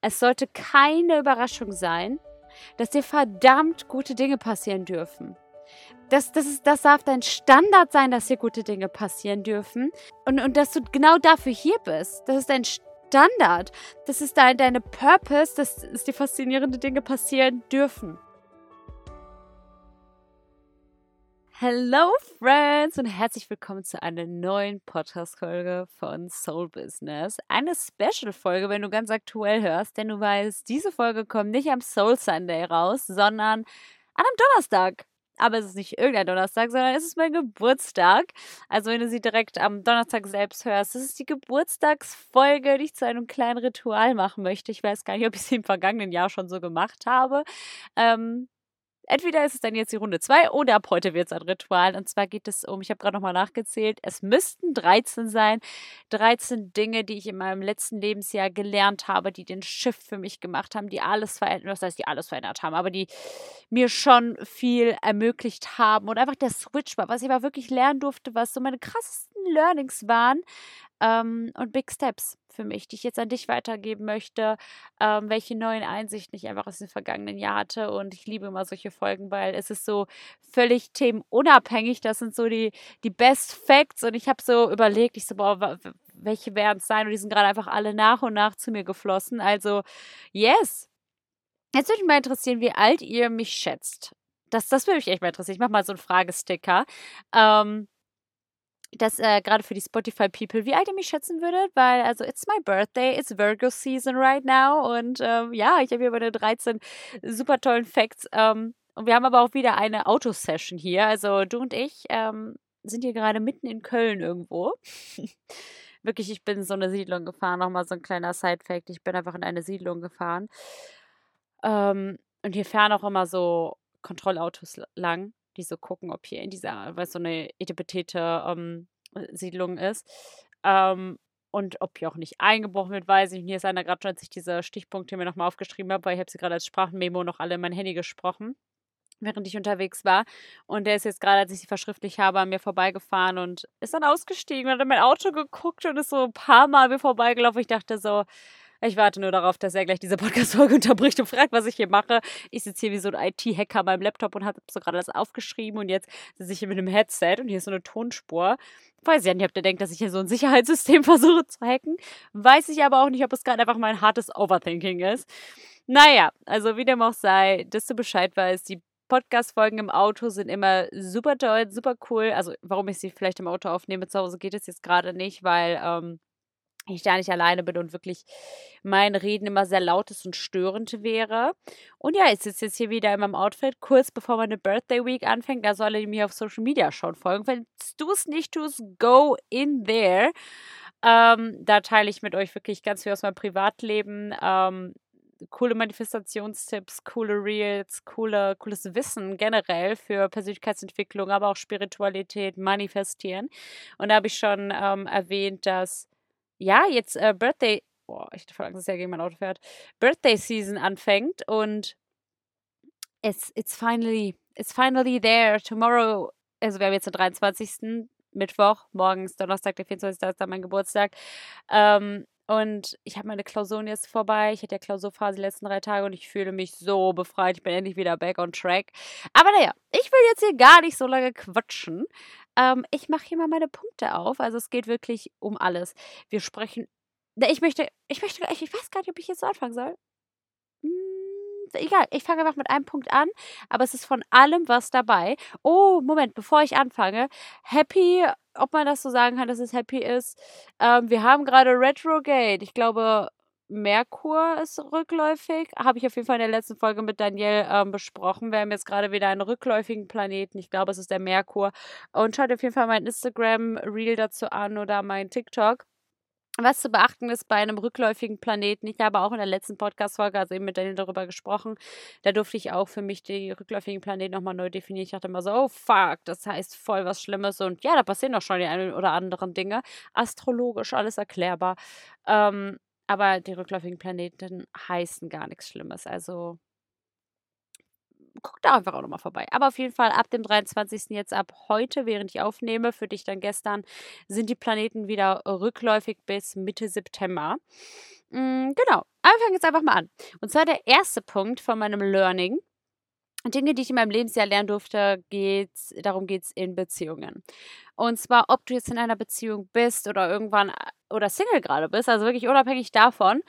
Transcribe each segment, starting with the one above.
Es sollte keine Überraschung sein, dass dir verdammt gute Dinge passieren dürfen. Das, das, ist, das darf dein Standard sein, dass dir gute Dinge passieren dürfen. Und, und dass du genau dafür hier bist. Das ist dein Standard. Das ist dein, deine Purpose, dass, dass dir faszinierende Dinge passieren dürfen. Hello Friends und herzlich willkommen zu einer neuen Podcast-Folge von Soul Business. Eine Special-Folge, wenn du ganz aktuell hörst, denn du weißt, diese Folge kommt nicht am Soul Sunday raus, sondern an einem Donnerstag. Aber es ist nicht irgendein Donnerstag, sondern es ist mein Geburtstag. Also wenn du sie direkt am Donnerstag selbst hörst, das ist die Geburtstagsfolge, die ich zu einem kleinen Ritual machen möchte. Ich weiß gar nicht, ob ich sie im vergangenen Jahr schon so gemacht habe. Ähm, Entweder ist es dann jetzt die Runde 2 oder ab heute wird es ein Ritual. Und zwar geht es um, ich habe gerade nochmal nachgezählt, es müssten 13 sein. 13 Dinge, die ich in meinem letzten Lebensjahr gelernt habe, die den Shift für mich gemacht haben, die alles verändert, was heißt, die alles verändert haben, aber die mir schon viel ermöglicht haben. Und einfach der Switch war, was ich aber wirklich lernen durfte, was so meine krassesten Learnings waren, ähm, und Big Steps für mich, die ich jetzt an dich weitergeben möchte, ähm, welche neuen Einsichten ich einfach aus dem vergangenen Jahr hatte. Und ich liebe immer solche Folgen, weil es ist so völlig themenunabhängig. Das sind so die, die Best Facts. Und ich habe so überlegt, ich so, boah, welche werden es sein? Und die sind gerade einfach alle nach und nach zu mir geflossen. Also, yes. Jetzt würde mich mal interessieren, wie alt ihr mich schätzt. Das, das würde mich echt mal interessieren. Ich mache mal so einen Fragesticker. Ähm, das äh, gerade für die Spotify People, wie alt ihr mich schätzen würdet, weil also it's my birthday, it's Virgo season right now und ähm, ja, ich habe hier meine 13 super tollen Facts ähm, und wir haben aber auch wieder eine Autosession hier, also du und ich ähm, sind hier gerade mitten in Köln irgendwo. Wirklich, ich bin in so eine Siedlung gefahren, nochmal so ein kleiner Side-Fact, ich bin einfach in eine Siedlung gefahren ähm, und hier fahren auch immer so Kontrollautos lang die so gucken, ob hier in dieser, weil so eine etipetete ähm, Siedlung ist. Ähm, und ob hier auch nicht eingebrochen wird, weiß ich. Und hier ist einer gerade schon, als ich diese Stichpunkte mir nochmal aufgeschrieben habe, weil ich habe sie gerade als Sprachmemo noch alle in mein Handy gesprochen, während ich unterwegs war. Und der ist jetzt gerade, als ich sie verschriftlich habe, an mir vorbeigefahren und ist dann ausgestiegen und hat in mein Auto geguckt und ist so ein paar Mal mir vorbeigelaufen. Ich dachte so, ich warte nur darauf, dass er gleich diese Podcast-Folge unterbricht und fragt, was ich hier mache. Ich sitze hier wie so ein IT-Hacker beim Laptop und habe so gerade das aufgeschrieben und jetzt sitze ich hier mit einem Headset und hier ist so eine Tonspur. Weiß ich ja nicht, ob der denkt, dass ich hier so ein Sicherheitssystem versuche zu hacken. Weiß ich aber auch nicht, ob es gerade einfach mein hartes Overthinking ist. Naja, also wie dem auch sei, dass du Bescheid weißt, die Podcast-Folgen im Auto sind immer super toll, super cool. Also, warum ich sie vielleicht im Auto aufnehme, zu Hause geht es jetzt gerade nicht, weil ähm, ich da nicht alleine bin und wirklich mein Reden immer sehr laut ist und störend wäre. Und ja, ich sitze jetzt hier wieder in meinem Outfit, kurz bevor meine Birthday Week anfängt. Da soll ihr mir auf Social Media schon folgen. Wenn du es nicht tust, go in there. Ähm, da teile ich mit euch wirklich ganz viel aus meinem Privatleben. Ähm, coole Manifestationstipps, coole Reels, coole, cooles Wissen generell für Persönlichkeitsentwicklung, aber auch Spiritualität, Manifestieren. Und da habe ich schon ähm, erwähnt, dass ja, jetzt äh, Birthday, boah, ich Angst, dass er gegen mein Auto fährt, Birthday Season anfängt und it's, it's finally, it's finally there. Tomorrow, also wir haben jetzt den 23. Mittwoch, morgen ist Donnerstag, der 24. ist dann mein Geburtstag. Ähm, und ich habe meine Klausuren jetzt vorbei. Ich hatte ja Klausurphase die letzten drei Tage und ich fühle mich so befreit. Ich bin endlich wieder back on track. Aber naja, ich will jetzt hier gar nicht so lange quatschen. Ähm, ich mache hier mal meine Punkte auf. Also es geht wirklich um alles. Wir sprechen. Ich möchte, ich möchte, ich weiß gar nicht, ob ich jetzt so anfangen soll. Hm, egal, ich fange einfach mit einem Punkt an, aber es ist von allem was dabei. Oh, Moment, bevor ich anfange. Happy, ob man das so sagen kann, dass es happy ist. Ähm, wir haben gerade Retrogate. Ich glaube, Merkur ist rückläufig. Habe ich auf jeden Fall in der letzten Folge mit Daniel ähm, besprochen. Wir haben jetzt gerade wieder einen rückläufigen Planeten. Ich glaube, es ist der Merkur. Und schaut auf jeden Fall mein Instagram-Reel dazu an oder mein TikTok. Was zu beachten ist bei einem rückläufigen Planeten, ich habe auch in der letzten Podcast-Folge, also eben mit Daniel darüber gesprochen, da durfte ich auch für mich die rückläufigen Planeten nochmal neu definieren. Ich dachte immer so, oh fuck, das heißt voll was Schlimmes und ja, da passieren doch schon die einen oder anderen Dinge. Astrologisch alles erklärbar. Ähm, aber die rückläufigen Planeten heißen gar nichts Schlimmes. Also guck da einfach auch nochmal vorbei. Aber auf jeden Fall ab dem 23. jetzt ab heute, während ich aufnehme, für dich dann gestern, sind die Planeten wieder rückläufig bis Mitte September. Mhm, genau. Aber wir fangen jetzt einfach mal an. Und zwar der erste Punkt von meinem Learning. Dinge, die ich in meinem Lebensjahr lernen durfte, geht's, darum geht es in Beziehungen. Und zwar, ob du jetzt in einer Beziehung bist oder irgendwann oder Single gerade bist, also wirklich unabhängig davon,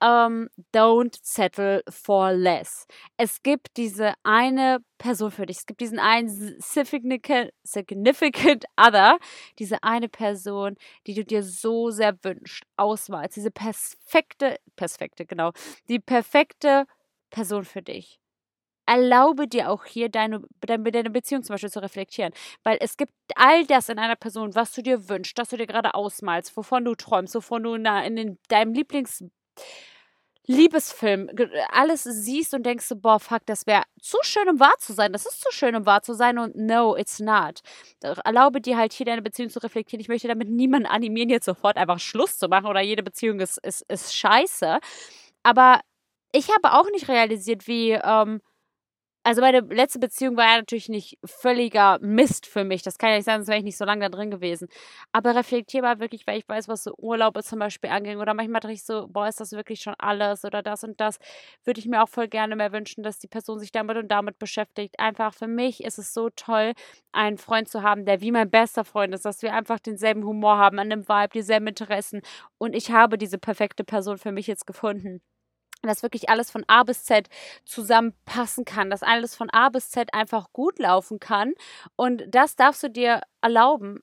um, ähm, don't settle for less. Es gibt diese eine Person für dich. Es gibt diesen einen significant, significant other, diese eine Person, die du dir so sehr wünschst, ausmalst. Diese perfekte, perfekte, genau, die perfekte Person für dich erlaube dir auch hier deine, deine, Beziehung zum Beispiel zu reflektieren. Weil es gibt all das in einer Person, was du dir wünschst, das du dir gerade ausmalst, wovon du träumst, wovon du in, in deinem Lieblings- Liebesfilm alles siehst und denkst boah, fuck, das wäre zu schön, um wahr zu sein. Das ist zu schön, um wahr zu sein und no, it's not. Erlaube dir halt hier deine Beziehung zu reflektieren. Ich möchte damit niemanden animieren, jetzt sofort einfach Schluss zu machen oder jede Beziehung ist, ist, ist scheiße. Aber ich habe auch nicht realisiert, wie, ähm, also meine letzte Beziehung war ja natürlich nicht völliger Mist für mich. Das kann ja nicht sein, sonst wäre ich nicht so lange da drin gewesen. Aber reflektiere mal wirklich, weil ich weiß, was so Urlaube zum Beispiel anging. Oder manchmal dachte ich so, boah, ist das wirklich schon alles oder das und das. Würde ich mir auch voll gerne mehr wünschen, dass die Person sich damit und damit beschäftigt. Einfach für mich ist es so toll, einen Freund zu haben, der wie mein bester Freund ist, dass wir einfach denselben Humor haben, an dem Vibe, dieselben Interessen. Und ich habe diese perfekte Person für mich jetzt gefunden dass wirklich alles von A bis Z zusammenpassen kann, dass alles von A bis Z einfach gut laufen kann. Und das darfst du dir erlauben.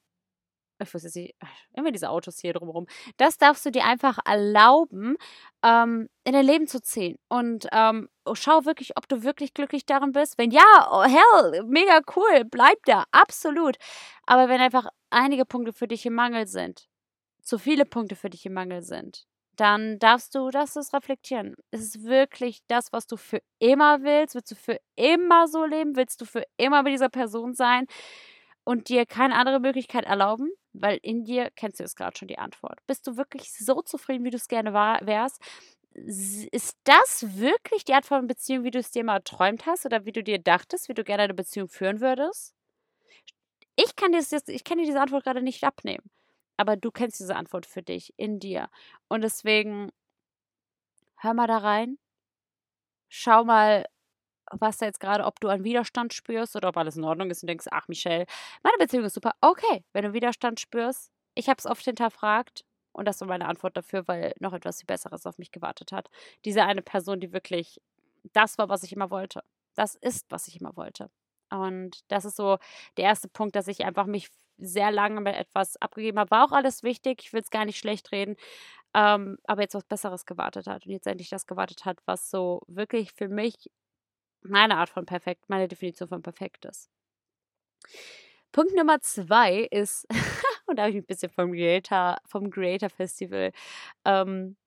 Ich weiß nicht, immer diese Autos hier drumherum. Das darfst du dir einfach erlauben, ähm, in dein Leben zu ziehen. Und ähm, schau wirklich, ob du wirklich glücklich darin bist. Wenn ja, oh hell, mega cool, bleib da, absolut. Aber wenn einfach einige Punkte für dich im Mangel sind, zu viele Punkte für dich im Mangel sind, dann darfst du das reflektieren. Ist es wirklich das, was du für immer willst? Willst du für immer so leben? Willst du für immer mit dieser Person sein und dir keine andere Möglichkeit erlauben? Weil in dir kennst du jetzt gerade schon die Antwort. Bist du wirklich so zufrieden, wie du es gerne war, wärst? Ist das wirklich die Art von Beziehung, wie du es dir mal erträumt hast oder wie du dir dachtest, wie du gerne eine Beziehung führen würdest? Ich kann, dir, ich kann dir diese Antwort gerade nicht abnehmen aber du kennst diese Antwort für dich in dir. Und deswegen hör mal da rein. Schau mal, was da jetzt gerade, ob du einen Widerstand spürst oder ob alles in Ordnung ist und denkst, ach Michelle, meine Beziehung ist super. Okay, wenn du Widerstand spürst, ich habe es oft hinterfragt und das war meine Antwort dafür, weil noch etwas Besseres auf mich gewartet hat. Diese eine Person, die wirklich das war, was ich immer wollte. Das ist, was ich immer wollte. Und das ist so der erste Punkt, dass ich einfach mich sehr lange mit etwas abgegeben habe. War auch alles wichtig, ich will es gar nicht schlecht reden, ähm, aber jetzt was Besseres gewartet hat und jetzt endlich das gewartet hat, was so wirklich für mich meine Art von perfekt, meine Definition von perfekt ist. Punkt Nummer zwei ist, und da habe ich mich ein bisschen vom Creator, vom Creator Festival ähm,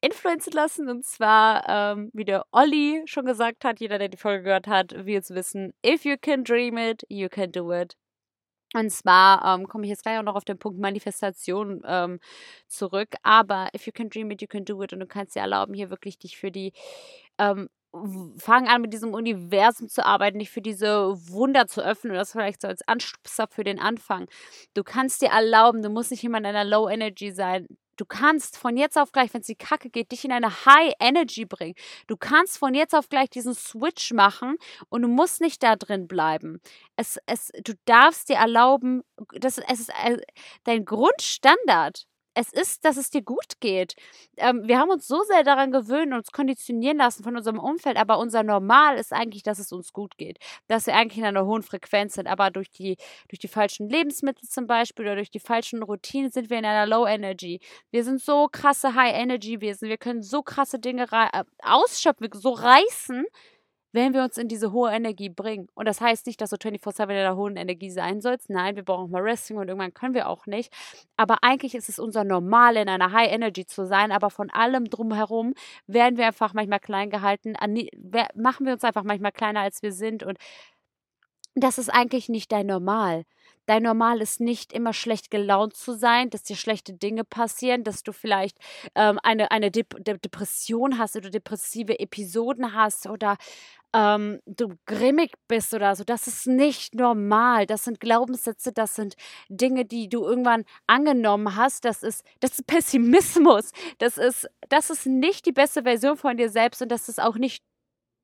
influenzen lassen. Und zwar, ähm, wie der Olli schon gesagt hat, jeder, der die Folge gehört hat, wird es wissen, if you can dream it, you can do it. Und zwar ähm, komme ich jetzt gleich auch noch auf den Punkt Manifestation ähm, zurück. Aber if you can dream it, you can do it. Und du kannst dir erlauben, hier wirklich dich für die ähm, fang an mit diesem Universum zu arbeiten, dich für diese Wunder zu öffnen das vielleicht so als Anstupser für den Anfang. Du kannst dir erlauben, du musst nicht immer in einer Low Energy sein. Du kannst von jetzt auf gleich, wenn es die Kacke geht, dich in eine High Energy bringen. Du kannst von jetzt auf gleich diesen Switch machen und du musst nicht da drin bleiben. Es, es, du darfst dir erlauben, das, es ist äh, dein Grundstandard es ist, dass es dir gut geht. Ähm, wir haben uns so sehr daran gewöhnt und uns konditionieren lassen von unserem Umfeld, aber unser Normal ist eigentlich, dass es uns gut geht. Dass wir eigentlich in einer hohen Frequenz sind, aber durch die, durch die falschen Lebensmittel zum Beispiel oder durch die falschen Routinen sind wir in einer Low Energy. Wir sind so krasse High Energy Wesen. Wir können so krasse Dinge äh, ausschöpfen, so reißen wenn wir uns in diese hohe Energie bringen. Und das heißt nicht, dass du 24-7 in der hohen Energie sein sollst. Nein, wir brauchen mal Resting und irgendwann können wir auch nicht. Aber eigentlich ist es unser Normal, in einer High Energy zu sein. Aber von allem drumherum werden wir einfach manchmal klein gehalten. Machen wir uns einfach manchmal kleiner, als wir sind. Und das ist eigentlich nicht dein Normal. Dein Normal ist nicht immer schlecht gelaunt zu sein, dass dir schlechte Dinge passieren, dass du vielleicht ähm, eine, eine Dep Depression hast oder depressive Episoden hast oder ähm, du grimmig bist oder so. Das ist nicht normal. Das sind Glaubenssätze, das sind Dinge, die du irgendwann angenommen hast. Das ist, das ist Pessimismus. Das ist, das ist nicht die beste Version von dir selbst und das ist auch nicht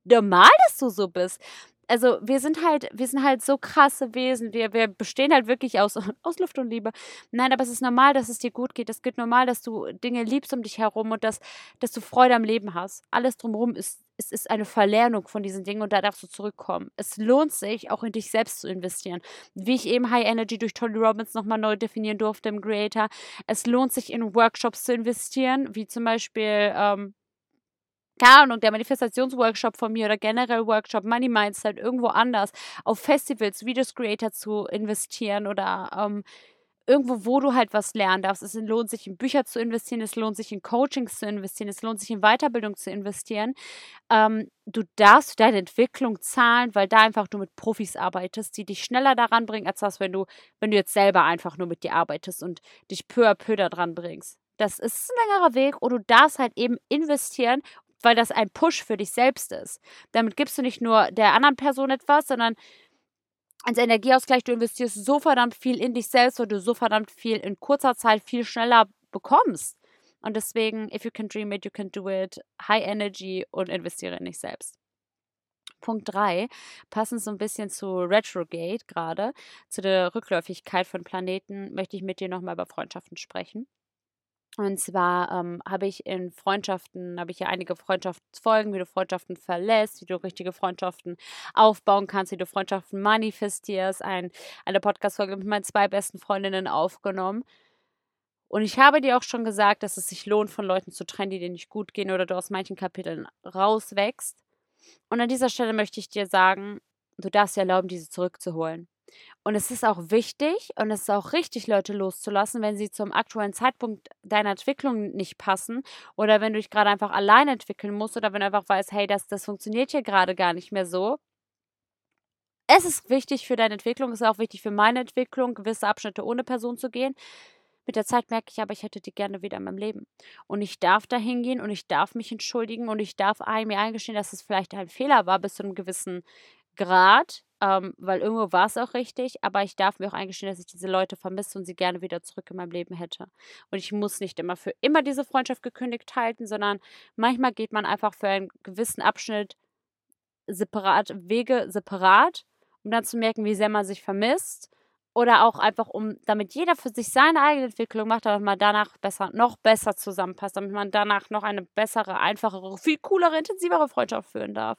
normal, dass du so bist also wir sind halt, wir sind halt so krasse Wesen. Wir, wir bestehen halt wirklich aus, aus Luft und Liebe. Nein, aber es ist normal, dass es dir gut geht. Es geht normal, dass du Dinge liebst um dich herum und dass, dass du Freude am Leben hast. Alles drumherum ist, ist, ist eine Verlernung von diesen Dingen und da darfst du zurückkommen. Es lohnt sich, auch in dich selbst zu investieren. Wie ich eben High Energy durch Tony Robbins nochmal neu definieren durfte im Creator. Es lohnt sich, in Workshops zu investieren, wie zum Beispiel ähm, keine Ahnung, der Manifestationsworkshop von mir oder generell Workshop, Money Mindset, irgendwo anders, auf Festivals, Videos Creator zu investieren oder ähm, irgendwo, wo du halt was lernen darfst. Es lohnt sich, in Bücher zu investieren, es lohnt sich, in Coachings zu investieren, es lohnt sich, in Weiterbildung zu investieren. Ähm, du darfst deine Entwicklung zahlen, weil da einfach du mit Profis arbeitest, die dich schneller daran bringen, als das, wenn du, wenn du jetzt selber einfach nur mit dir arbeitest und dich peu à peu daran bringst. Das ist ein längerer Weg und du darfst halt eben investieren weil das ein Push für dich selbst ist. Damit gibst du nicht nur der anderen Person etwas, sondern als Energieausgleich, du investierst so verdammt viel in dich selbst, weil du so verdammt viel in kurzer Zeit viel schneller bekommst. Und deswegen, if you can dream it, you can do it. High Energy und investiere in dich selbst. Punkt 3, passend so ein bisschen zu Retrogate gerade, zu der Rückläufigkeit von Planeten, möchte ich mit dir nochmal über Freundschaften sprechen. Und zwar ähm, habe ich in Freundschaften, habe ich ja einige Freundschaftsfolgen, wie du Freundschaften verlässt, wie du richtige Freundschaften aufbauen kannst, wie du Freundschaften manifestierst, ein, eine Podcast-Folge mit meinen zwei besten Freundinnen aufgenommen. Und ich habe dir auch schon gesagt, dass es sich lohnt, von Leuten zu trennen, die dir nicht gut gehen oder du aus manchen Kapiteln rauswächst. Und an dieser Stelle möchte ich dir sagen, du darfst dir erlauben, diese zurückzuholen. Und es ist auch wichtig und es ist auch richtig, Leute loszulassen, wenn sie zum aktuellen Zeitpunkt deiner Entwicklung nicht passen oder wenn du dich gerade einfach allein entwickeln musst oder wenn du einfach weißt, hey, das, das funktioniert hier gerade gar nicht mehr so. Es ist wichtig für deine Entwicklung, es ist auch wichtig für meine Entwicklung, gewisse Abschnitte ohne Person zu gehen. Mit der Zeit merke ich aber, ich hätte die gerne wieder in meinem Leben. Und ich darf da hingehen und ich darf mich entschuldigen und ich darf mir eingestehen, dass es vielleicht ein Fehler war bis zu einem gewissen Grad ähm, weil irgendwo war es auch richtig, aber ich darf mir auch eingestehen, dass ich diese Leute vermisse und sie gerne wieder zurück in meinem Leben hätte. Und ich muss nicht immer für immer diese Freundschaft gekündigt halten, sondern manchmal geht man einfach für einen gewissen Abschnitt separat, Wege separat, um dann zu merken, wie sehr man sich vermisst oder auch einfach, um, damit jeder für sich seine eigene Entwicklung macht, damit man danach besser, noch besser zusammenpasst, damit man danach noch eine bessere, einfachere, viel coolere, intensivere Freundschaft führen darf.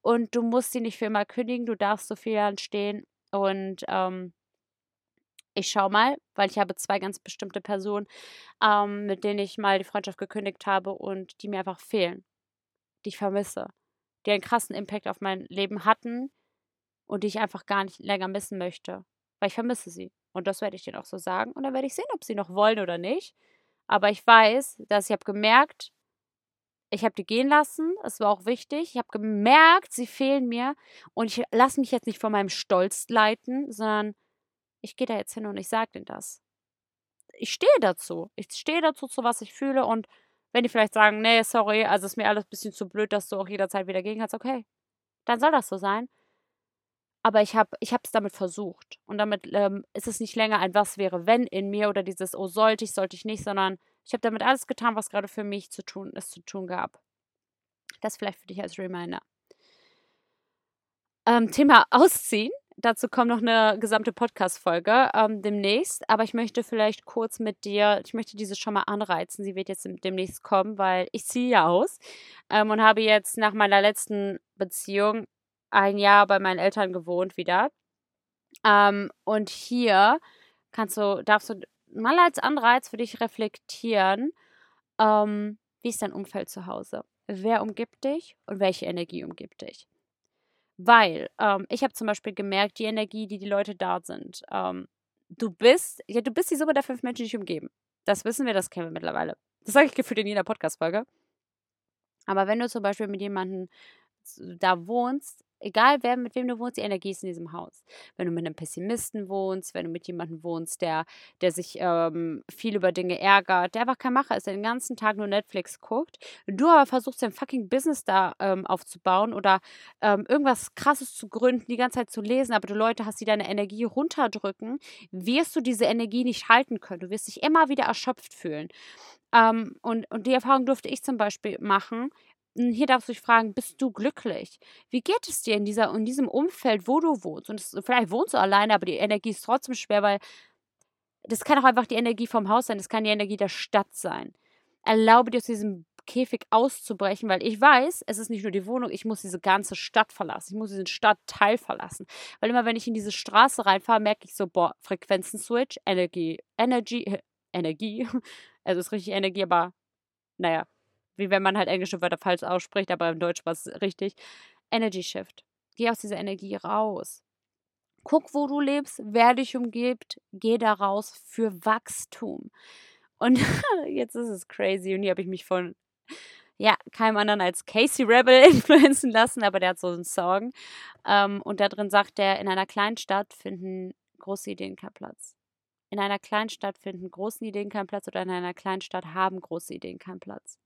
Und du musst sie nicht für immer kündigen, du darfst so viel stehen. Und ähm, ich schau mal, weil ich habe zwei ganz bestimmte Personen, ähm, mit denen ich mal die Freundschaft gekündigt habe und die mir einfach fehlen, die ich vermisse, die einen krassen Impact auf mein Leben hatten und die ich einfach gar nicht länger missen möchte weil ich vermisse sie. Und das werde ich denen auch so sagen. Und dann werde ich sehen, ob sie noch wollen oder nicht. Aber ich weiß, dass ich habe gemerkt, ich habe die gehen lassen. Es war auch wichtig. Ich habe gemerkt, sie fehlen mir. Und ich lasse mich jetzt nicht von meinem Stolz leiten, sondern ich gehe da jetzt hin und ich sage denen das. Ich stehe dazu. Ich stehe dazu, zu was ich fühle. Und wenn die vielleicht sagen, nee, sorry, also ist mir alles ein bisschen zu blöd, dass du auch jederzeit wieder gehen kannst, okay. Dann soll das so sein. Aber ich habe ich es damit versucht. Und damit ähm, ist es nicht länger ein Was wäre, wenn in mir oder dieses Oh, sollte ich, sollte ich nicht, sondern ich habe damit alles getan, was gerade für mich zu tun, es zu tun gab. Das vielleicht für dich als Reminder. Ähm, Thema Ausziehen. Dazu kommt noch eine gesamte Podcast-Folge ähm, demnächst. Aber ich möchte vielleicht kurz mit dir, ich möchte diese schon mal anreizen. Sie wird jetzt demnächst kommen, weil ich ziehe ja aus ähm, und habe jetzt nach meiner letzten Beziehung ein Jahr bei meinen Eltern gewohnt wieder. Ähm, und hier kannst du, darfst du mal als Anreiz für dich reflektieren, ähm, wie ist dein Umfeld zu Hause? Wer umgibt dich und welche Energie umgibt dich? Weil ähm, ich habe zum Beispiel gemerkt, die Energie, die die Leute da sind. Ähm, du bist, ja, du bist die Summe der fünf Menschen, die dich umgeben. Das wissen wir, das kennen wir mittlerweile. Das sage ich gefühlt in jeder Podcast-Folge. Aber wenn du zum Beispiel mit jemandem da wohnst, egal wer, mit wem du wohnst, die Energie ist in diesem Haus. Wenn du mit einem Pessimisten wohnst, wenn du mit jemandem wohnst, der, der sich ähm, viel über Dinge ärgert, der einfach kein Macher ist, der den ganzen Tag nur Netflix guckt, du aber versuchst dein fucking Business da ähm, aufzubauen oder ähm, irgendwas krasses zu gründen, die ganze Zeit zu lesen, aber du Leute hast, die deine Energie runterdrücken, wirst du diese Energie nicht halten können. Du wirst dich immer wieder erschöpft fühlen. Ähm, und, und die Erfahrung durfte ich zum Beispiel machen, hier darfst du dich fragen, bist du glücklich? Wie geht es dir in, dieser, in diesem Umfeld, wo du wohnst? Und es, vielleicht wohnst du alleine, aber die Energie ist trotzdem schwer, weil das kann auch einfach die Energie vom Haus sein, das kann die Energie der Stadt sein. Erlaube dir aus diesem Käfig auszubrechen, weil ich weiß, es ist nicht nur die Wohnung, ich muss diese ganze Stadt verlassen. Ich muss diesen Stadtteil verlassen. Weil immer, wenn ich in diese Straße reinfahre, merke ich so, boah, Frequenzen-Switch, Energie, Energy, Energie, also ist richtig Energie, aber naja, wie wenn man halt englische Wörter falsch ausspricht, aber im Deutsch war es richtig. Energy Shift. Geh aus dieser Energie raus. Guck, wo du lebst, wer dich umgibt, geh da raus für Wachstum. Und jetzt ist es crazy und hier habe ich mich von ja, keinem anderen als Casey Rebel influenzen lassen, aber der hat so einen Song. Ähm, und da drin sagt er, in einer kleinen Stadt finden große Ideen keinen Platz. In einer kleinen Stadt finden große Ideen keinen Platz oder in einer kleinen Stadt haben große Ideen keinen Platz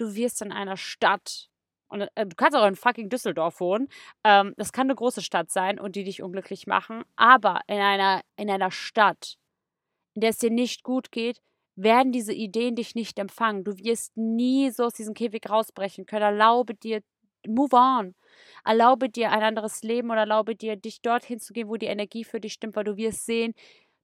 du wirst in einer Stadt und äh, du kannst auch in fucking Düsseldorf wohnen. Ähm, das kann eine große Stadt sein und die dich unglücklich machen. Aber in einer, in einer Stadt, in der es dir nicht gut geht, werden diese Ideen dich nicht empfangen. Du wirst nie so aus diesem Käfig rausbrechen können. Erlaube dir, move on. Erlaube dir ein anderes Leben oder erlaube dir, dich dorthin zu gehen, wo die Energie für dich stimmt, weil du wirst sehen,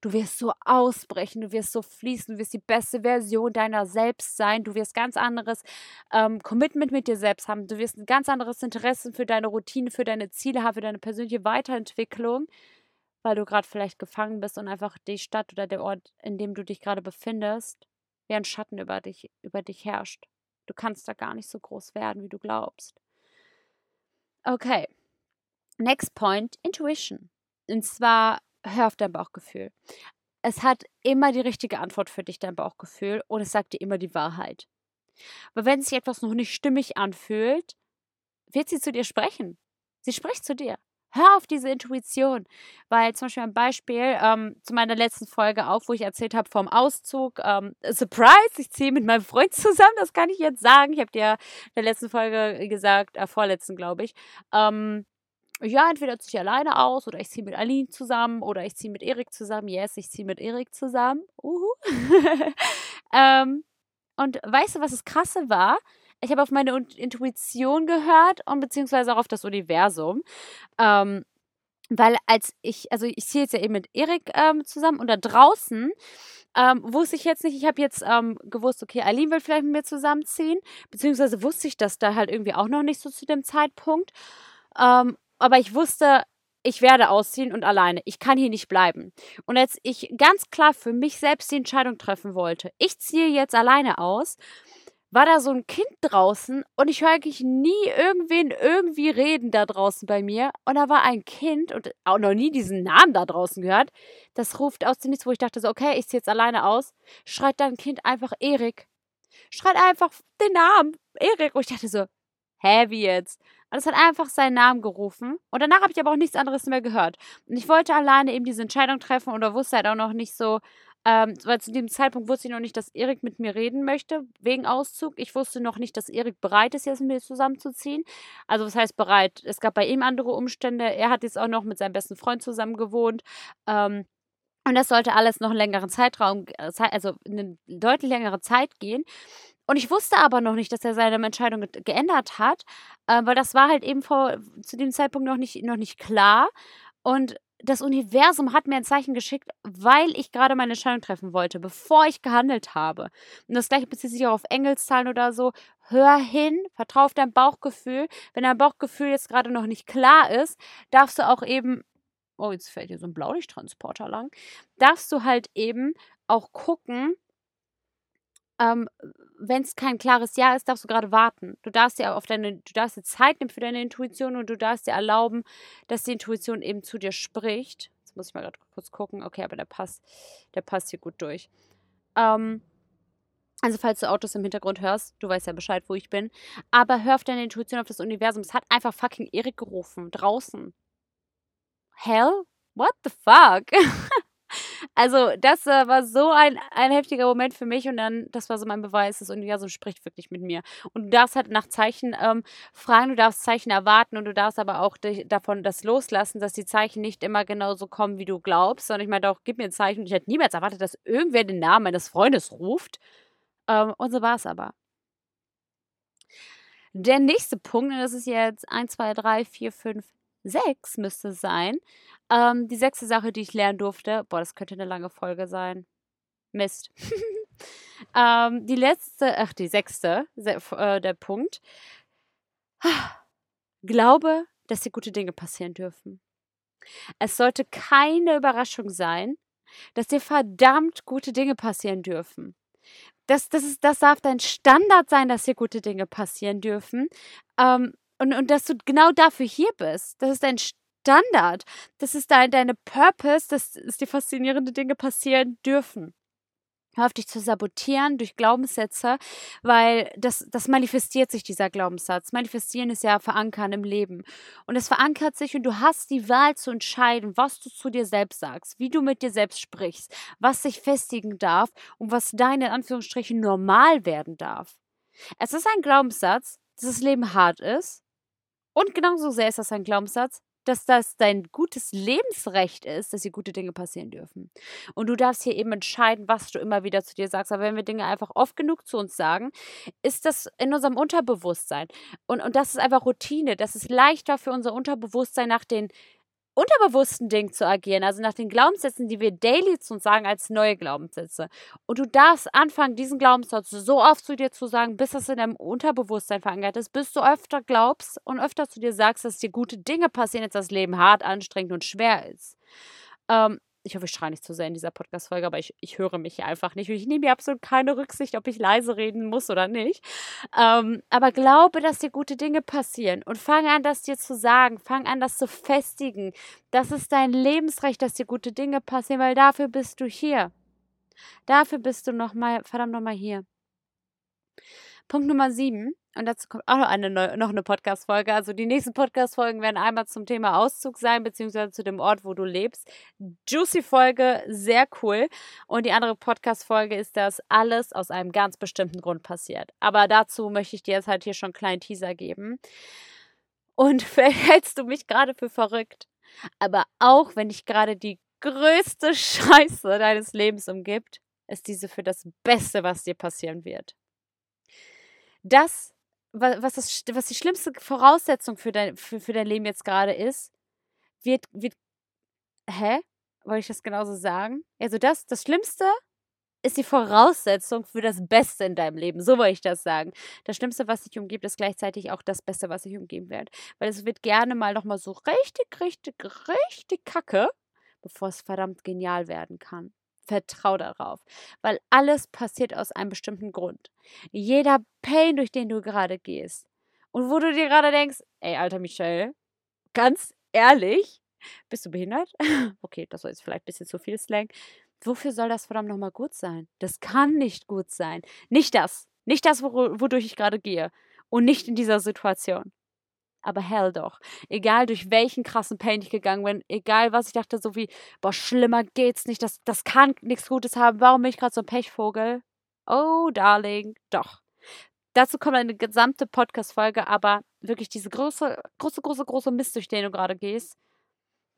Du wirst so ausbrechen, du wirst so fließen, du wirst die beste Version deiner selbst sein, du wirst ganz anderes ähm, Commitment mit dir selbst haben, du wirst ein ganz anderes Interesse für deine Routine, für deine Ziele haben, für deine persönliche Weiterentwicklung, weil du gerade vielleicht gefangen bist und einfach die Stadt oder der Ort, in dem du dich gerade befindest, wie ein Schatten über dich, über dich herrscht. Du kannst da gar nicht so groß werden, wie du glaubst. Okay. Next point, Intuition. Und zwar hör auf dein Bauchgefühl. Es hat immer die richtige Antwort für dich, dein Bauchgefühl, und es sagt dir immer die Wahrheit. Aber wenn sich etwas noch nicht stimmig anfühlt, wird sie zu dir sprechen. Sie spricht zu dir. Hör auf diese Intuition. Weil zum Beispiel ein Beispiel ähm, zu meiner letzten Folge auch, wo ich erzählt habe vom Auszug. Ähm, Surprise, ich ziehe mit meinem Freund zusammen, das kann ich jetzt sagen. Ich habe dir in der letzten Folge gesagt, äh, vorletzten glaube ich. Ähm, ja, entweder ziehe ich alleine aus oder ich ziehe mit Aline zusammen oder ich ziehe mit Erik zusammen. Yes, ich ziehe mit Erik zusammen. Uhu. ähm, und weißt du, was das Krasse war? Ich habe auf meine Intuition gehört und beziehungsweise auch auf das Universum. Ähm, weil als ich, also ich ziehe jetzt ja eben mit Erik ähm, zusammen und da draußen ähm, wusste ich jetzt nicht, ich habe jetzt ähm, gewusst, okay, Aline will vielleicht mit mir zusammenziehen, beziehungsweise wusste ich das da halt irgendwie auch noch nicht so zu dem Zeitpunkt. Aber ich wusste, ich werde ausziehen und alleine. Ich kann hier nicht bleiben. Und als ich ganz klar für mich selbst die Entscheidung treffen wollte, ich ziehe jetzt alleine aus, war da so ein Kind draußen und ich höre eigentlich nie irgendwen irgendwie reden da draußen bei mir. Und da war ein Kind und auch noch nie diesen Namen da draußen gehört. Das ruft aus dem Nichts, wo ich dachte so, okay, ich ziehe jetzt alleine aus. Schreit dann Kind einfach Erik. Schreit einfach den Namen Erik. Und ich dachte so, hä, wie jetzt? Und es hat einfach seinen Namen gerufen. Und danach habe ich aber auch nichts anderes mehr gehört. Und ich wollte alleine eben diese Entscheidung treffen oder wusste halt auch noch nicht so, ähm, weil zu dem Zeitpunkt wusste ich noch nicht, dass Erik mit mir reden möchte, wegen Auszug. Ich wusste noch nicht, dass Erik bereit ist, jetzt mit mir zusammenzuziehen. Also, was heißt bereit? Es gab bei ihm andere Umstände. Er hat jetzt auch noch mit seinem besten Freund zusammen gewohnt. Ähm, und das sollte alles noch einen längeren Zeitraum, äh, also eine deutlich längere Zeit gehen. Und ich wusste aber noch nicht, dass er seine Entscheidung ge geändert hat, äh, weil das war halt eben vor, zu dem Zeitpunkt noch nicht, noch nicht klar. Und das Universum hat mir ein Zeichen geschickt, weil ich gerade meine Entscheidung treffen wollte, bevor ich gehandelt habe. Und das gleiche bezieht sich auch auf Engelszahlen oder so. Hör hin, vertraue auf dein Bauchgefühl. Wenn dein Bauchgefühl jetzt gerade noch nicht klar ist, darfst du auch eben, oh, jetzt fällt hier so ein Blaulichttransporter lang, darfst du halt eben auch gucken, ähm, wenn es kein klares Ja ist, darfst du gerade warten. Du darfst dir auf deine, du darfst dir Zeit nehmen für deine Intuition und du darfst dir erlauben, dass die Intuition eben zu dir spricht. Jetzt muss ich mal gerade kurz gucken. Okay, aber der passt, der passt hier gut durch. Ähm, Also, falls du Autos im Hintergrund hörst, du weißt ja Bescheid, wo ich bin. Aber hör auf deine Intuition, auf das Universum. Es hat einfach fucking Erik gerufen. Draußen. Hell? What the fuck? also, das äh, war so ein, ein heftiger Moment für mich. Und dann, das war so mein Beweis, das Universum spricht wirklich mit mir. Und du darfst halt nach Zeichen ähm, fragen, du darfst Zeichen erwarten und du darfst aber auch dich, davon das loslassen, dass die Zeichen nicht immer genauso kommen, wie du glaubst. Sondern ich meine auch, gib mir ein Zeichen. Ich hätte niemals erwartet, dass irgendwer den Namen meines Freundes ruft. Ähm, und so war es aber. Der nächste Punkt, und das ist jetzt 1, 2, 3, 4, 5, 6 müsste es sein. Ähm, die sechste Sache, die ich lernen durfte. Boah, das könnte eine lange Folge sein. Mist. ähm, die letzte, ach, die sechste, äh, der Punkt. Glaube, dass dir gute Dinge passieren dürfen. Es sollte keine Überraschung sein, dass dir verdammt gute Dinge passieren dürfen das, das, ist, das darf dein Standard sein, dass hier gute Dinge passieren dürfen. Ähm, und, und dass du genau dafür hier bist. Das ist dein Standard. Das ist dein, deine Purpose, dass, dass dir faszinierende Dinge passieren dürfen. Hör auf dich zu sabotieren durch Glaubenssätze, weil das, das manifestiert sich, dieser Glaubenssatz. Manifestieren ist ja verankern im Leben. Und es verankert sich und du hast die Wahl zu entscheiden, was du zu dir selbst sagst, wie du mit dir selbst sprichst, was sich festigen darf und was deine, in Anführungsstrichen, normal werden darf. Es ist ein Glaubenssatz, dass das Leben hart ist. Und genauso sehr ist das ein Glaubenssatz, dass das dein gutes Lebensrecht ist, dass hier gute Dinge passieren dürfen. Und du darfst hier eben entscheiden, was du immer wieder zu dir sagst. Aber wenn wir Dinge einfach oft genug zu uns sagen, ist das in unserem Unterbewusstsein. Und, und das ist einfach Routine. Das ist leichter für unser Unterbewusstsein nach den unterbewussten Ding zu agieren, also nach den Glaubenssätzen, die wir daily zu uns sagen, als neue Glaubenssätze. Und du darfst anfangen, diesen Glaubenssatz so oft zu dir zu sagen, bis das in deinem Unterbewusstsein verankert ist, bis du öfter glaubst und öfter zu dir sagst, dass dir gute Dinge passieren, jetzt das Leben hart, anstrengend und schwer ist. Ähm, ich hoffe, ich schreie nicht zu sehr in dieser Podcast-Folge, aber ich, ich höre mich hier einfach nicht. Und ich nehme mir absolut keine Rücksicht, ob ich leise reden muss oder nicht. Ähm, aber glaube, dass dir gute Dinge passieren und fang an, das dir zu sagen. Fang an, das zu festigen. Das ist dein Lebensrecht, dass dir gute Dinge passieren, weil dafür bist du hier. Dafür bist du nochmal, verdammt nochmal hier. Punkt Nummer sieben. Und dazu kommt auch noch eine, noch eine Podcast-Folge. Also die nächsten Podcast-Folgen werden einmal zum Thema Auszug sein, beziehungsweise zu dem Ort, wo du lebst. Juicy-Folge, sehr cool. Und die andere Podcast-Folge ist, dass alles aus einem ganz bestimmten Grund passiert. Aber dazu möchte ich dir jetzt halt hier schon einen kleinen Teaser geben. Und vielleicht hältst du mich gerade für verrückt. Aber auch wenn dich gerade die größte Scheiße deines Lebens umgibt, ist diese für das Beste, was dir passieren wird. Das was, das, was die schlimmste Voraussetzung für dein, für, für dein Leben jetzt gerade ist, wird, wird. Hä? Wollte ich das genauso sagen? Also, das, das Schlimmste ist die Voraussetzung für das Beste in deinem Leben. So wollte ich das sagen. Das Schlimmste, was dich umgibt, ist gleichzeitig auch das Beste, was dich umgeben wird. Weil es wird gerne mal nochmal so richtig, richtig, richtig kacke, bevor es verdammt genial werden kann. Vertrau darauf, weil alles passiert aus einem bestimmten Grund. Jeder Pain, durch den du gerade gehst und wo du dir gerade denkst, ey, alter Michelle, ganz ehrlich, bist du behindert? okay, das war jetzt vielleicht ein bisschen zu viel Slang. Wofür soll das verdammt nochmal gut sein? Das kann nicht gut sein. Nicht das. Nicht das, wodurch ich gerade gehe. Und nicht in dieser Situation aber hell doch. Egal durch welchen krassen Pain ich gegangen bin, egal was ich dachte, so wie, boah, schlimmer geht's nicht, das, das kann nichts Gutes haben, warum bin ich gerade so ein Pechvogel? Oh, Darling, doch. Dazu kommt eine gesamte Podcast-Folge, aber wirklich diese große, große, große, große Mist, durch den du gerade gehst,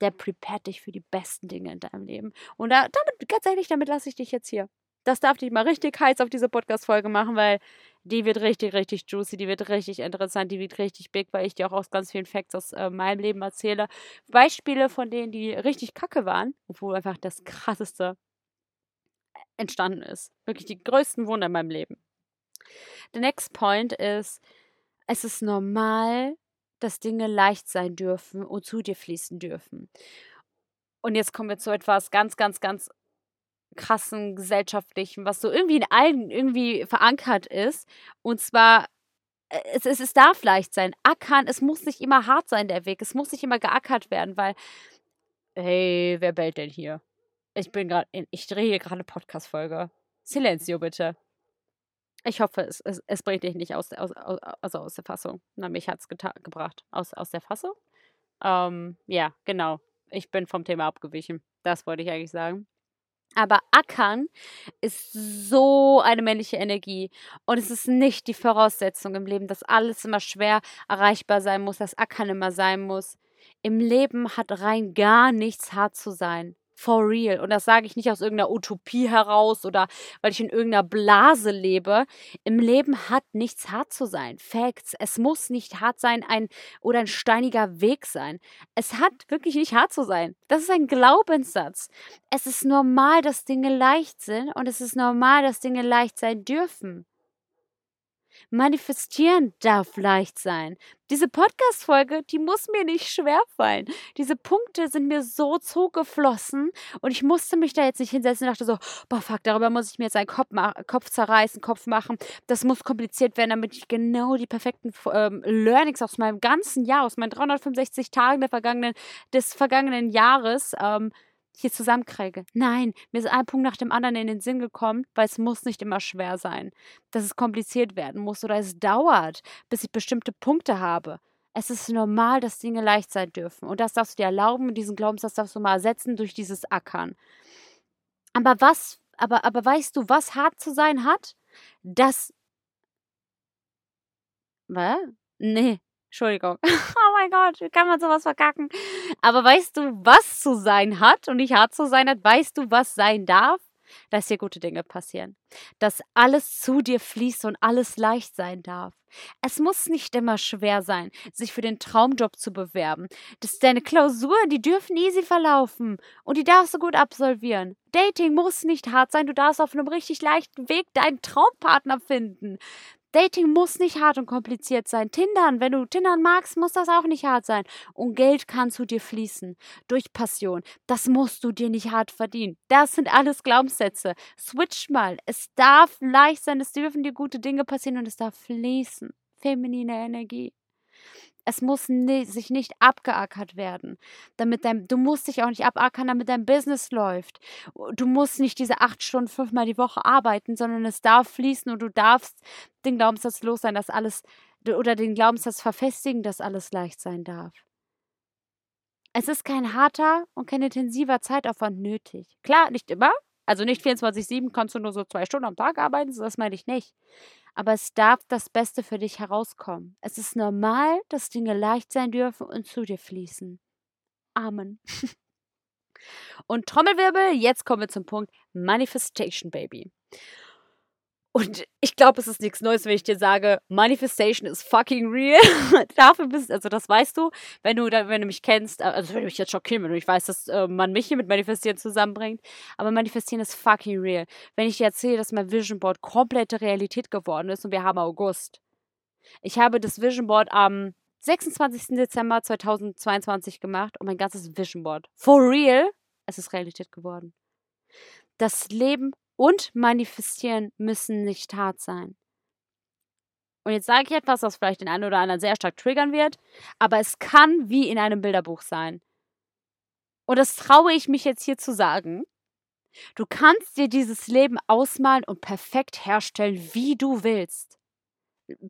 der prepared dich für die besten Dinge in deinem Leben. Und da, damit, ganz ehrlich, damit lasse ich dich jetzt hier das darf dich mal richtig heiß auf diese Podcast-Folge machen, weil die wird richtig, richtig juicy, die wird richtig interessant, die wird richtig big, weil ich dir auch aus ganz vielen Facts aus äh, meinem Leben erzähle. Beispiele von denen, die richtig kacke waren, wo einfach das krasseste entstanden ist. Wirklich die größten Wunder in meinem Leben. Der next point ist, es ist normal, dass Dinge leicht sein dürfen und zu dir fließen dürfen. Und jetzt kommen wir zu etwas ganz, ganz, ganz krassen gesellschaftlichen, was so irgendwie in allen irgendwie verankert ist. Und zwar, äh, es, es, es darf leicht sein. Ackern, es muss nicht immer hart sein, der Weg. Es muss nicht immer geackert werden, weil, hey, wer bellt denn hier? Ich bin gerade, ich drehe hier gerade eine Podcast-Folge. Silenzio, bitte. Ich hoffe, es, es, es bringt dich nicht aus, aus, aus, also aus der Fassung. Na, mich hat es gebracht. Aus, aus der Fassung? Ähm, ja, genau. Ich bin vom Thema abgewichen. Das wollte ich eigentlich sagen. Aber Ackern ist so eine männliche Energie. Und es ist nicht die Voraussetzung im Leben, dass alles immer schwer erreichbar sein muss, dass Ackern immer sein muss. Im Leben hat rein gar nichts hart zu sein. For real. Und das sage ich nicht aus irgendeiner Utopie heraus oder weil ich in irgendeiner Blase lebe. Im Leben hat nichts hart zu sein. Facts. Es muss nicht hart sein ein oder ein steiniger Weg sein. Es hat wirklich nicht hart zu sein. Das ist ein Glaubenssatz. Es ist normal, dass Dinge leicht sind und es ist normal, dass Dinge leicht sein dürfen. Manifestieren darf leicht sein. Diese Podcast-Folge, die muss mir nicht schwerfallen. Diese Punkte sind mir so zugeflossen und ich musste mich da jetzt nicht hinsetzen und dachte so, boah, fuck, darüber muss ich mir jetzt einen Kopf, Kopf zerreißen, Kopf machen. Das muss kompliziert werden, damit ich genau die perfekten ähm, Learnings aus meinem ganzen Jahr, aus meinen 365 Tagen der vergangenen, des vergangenen Jahres ähm, hier zusammenkriege. Nein, mir ist ein Punkt nach dem anderen in den Sinn gekommen, weil es muss nicht immer schwer sein, dass es kompliziert werden muss oder es dauert, bis ich bestimmte Punkte habe. Es ist normal, dass Dinge leicht sein dürfen. Und das darfst du dir erlauben diesen Glaubenssatz darfst du mal ersetzen durch dieses Ackern. Aber was, aber, aber weißt du, was hart zu sein hat? Das. Was? Nee, Entschuldigung. Mein Gott, wie kann man sowas verkacken? Aber weißt du, was zu sein hat und nicht hart zu sein hat? Weißt du, was sein darf? Dass dir gute Dinge passieren. Dass alles zu dir fließt und alles leicht sein darf. Es muss nicht immer schwer sein, sich für den Traumjob zu bewerben. Das deine Klausuren, die dürfen easy verlaufen und die darfst du gut absolvieren. Dating muss nicht hart sein, du darfst auf einem richtig leichten Weg deinen Traumpartner finden. Dating muss nicht hart und kompliziert sein. Tindern, wenn du Tindern magst, muss das auch nicht hart sein. Und Geld kann zu dir fließen. Durch Passion. Das musst du dir nicht hart verdienen. Das sind alles Glaubenssätze. Switch mal. Es darf leicht sein, es dürfen dir gute Dinge passieren und es darf fließen. Feminine Energie. Es muss nie, sich nicht abgeackert werden. Damit dein, du musst dich auch nicht abackern, damit dein Business läuft. Du musst nicht diese acht Stunden fünfmal die Woche arbeiten, sondern es darf fließen und du darfst den Glaubenssatz los sein, dass alles oder den Glaubenssatz verfestigen, dass alles leicht sein darf. Es ist kein harter und kein intensiver Zeitaufwand nötig. Klar, nicht immer. Also nicht 24-7 kannst du nur so zwei Stunden am Tag arbeiten, das meine ich nicht aber es darf das Beste für dich herauskommen. Es ist normal, dass Dinge leicht sein dürfen und zu dir fließen. Amen. und Trommelwirbel, jetzt kommen wir zum Punkt Manifestation Baby. Und ich glaube, es ist nichts Neues, wenn ich dir sage, Manifestation is fucking real. Dafür bist, also das weißt du, wenn du, wenn du mich kennst, äh, also wenn du mich jetzt schockieren, wenn du nicht weißt, dass äh, man mich hier mit Manifestieren zusammenbringt. Aber Manifestieren ist fucking real. Wenn ich dir erzähle, dass mein Vision Board komplette Realität geworden ist und wir haben August. Ich habe das Vision Board am 26. Dezember 2022 gemacht und mein ganzes Vision Board. For real, es ist Realität geworden. Das Leben und manifestieren müssen nicht hart sein. Und jetzt sage ich etwas, was vielleicht den einen oder anderen sehr stark triggern wird, aber es kann wie in einem Bilderbuch sein. Und das traue ich mich jetzt hier zu sagen. Du kannst dir dieses Leben ausmalen und perfekt herstellen, wie du willst.